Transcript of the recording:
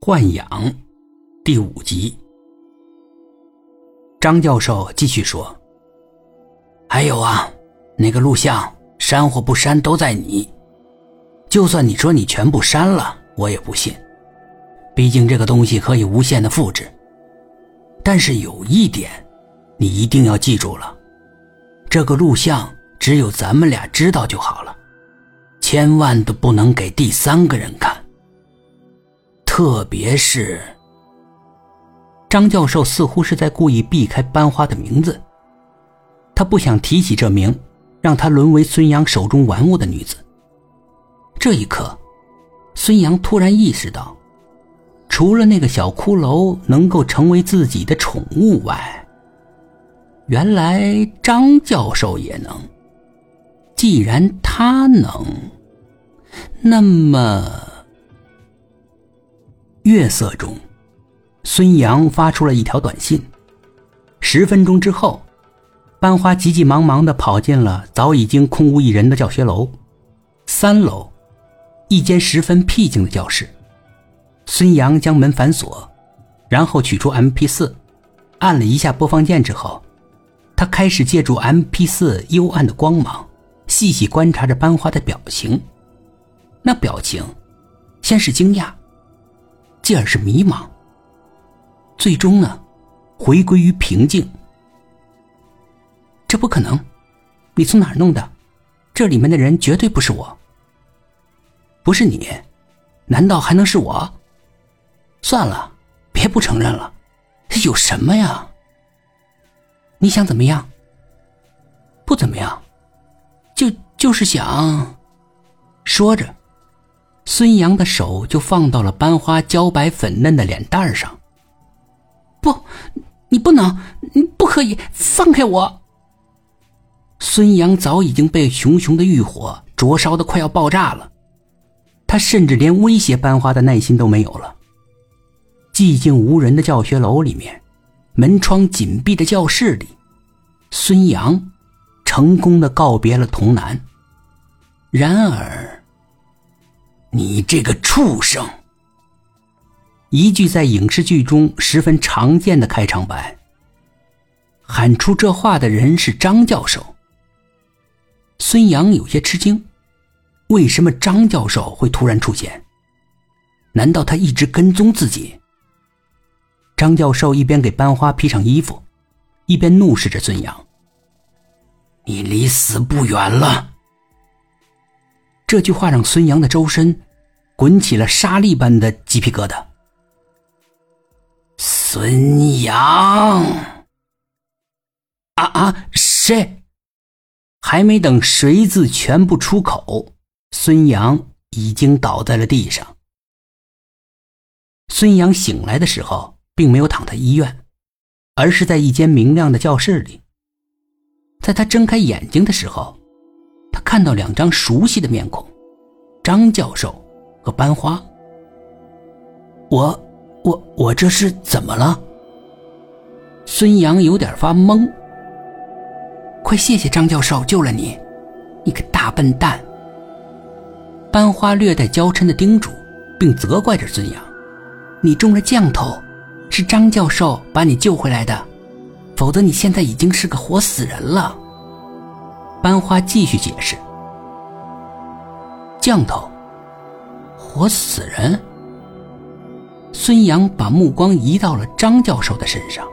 豢养，第五集。张教授继续说：“还有啊，那个录像删或不删都在你。就算你说你全部删了，我也不信。毕竟这个东西可以无限的复制。但是有一点，你一定要记住了：这个录像只有咱们俩知道就好了，千万都不能给第三个人看。”特别是，张教授似乎是在故意避开班花的名字，他不想提起这名让他沦为孙杨手中玩物的女子。这一刻，孙杨突然意识到，除了那个小骷髅能够成为自己的宠物外，原来张教授也能。既然他能，那么……月色中，孙杨发出了一条短信。十分钟之后，班花急急忙忙地跑进了早已经空无一人的教学楼。三楼，一间十分僻静的教室。孙杨将门反锁，然后取出 M P 四，按了一下播放键之后，他开始借助 M P 四幽暗的光芒，细细观察着班花的表情。那表情，先是惊讶。继而是迷茫，最终呢，回归于平静。这不可能，你从哪儿弄的？这里面的人绝对不是我。不是你，难道还能是我？算了，别不承认了。有什么呀？你想怎么样？不怎么样，就就是想。说着。孙杨的手就放到了班花娇白粉嫩的脸蛋上。不，你不能，你不可以放开我！孙杨早已经被熊熊的欲火灼烧的快要爆炸了，他甚至连威胁班花的耐心都没有了。寂静无人的教学楼里面，门窗紧闭的教室里，孙杨成功的告别了童男。然而。你这个畜生！一句在影视剧中十分常见的开场白。喊出这话的人是张教授。孙杨有些吃惊，为什么张教授会突然出现？难道他一直跟踪自己？张教授一边给班花披上衣服，一边怒视着孙杨：“你离死不远了。”这句话让孙杨的周身滚起了沙粒般的鸡皮疙瘩。孙杨，啊啊，谁？还没等“谁”字全部出口，孙杨已经倒在了地上。孙杨醒来的时候，并没有躺在医院，而是在一间明亮的教室里。在他睁开眼睛的时候。看到两张熟悉的面孔，张教授和班花。我，我，我这是怎么了？孙杨有点发懵。快谢谢张教授救了你，你个大笨蛋！班花略带娇嗔的叮嘱，并责怪着孙杨：“你中了降头，是张教授把你救回来的，否则你现在已经是个活死人了。”班花继续解释：“降头，活死人。”孙杨把目光移到了张教授的身上。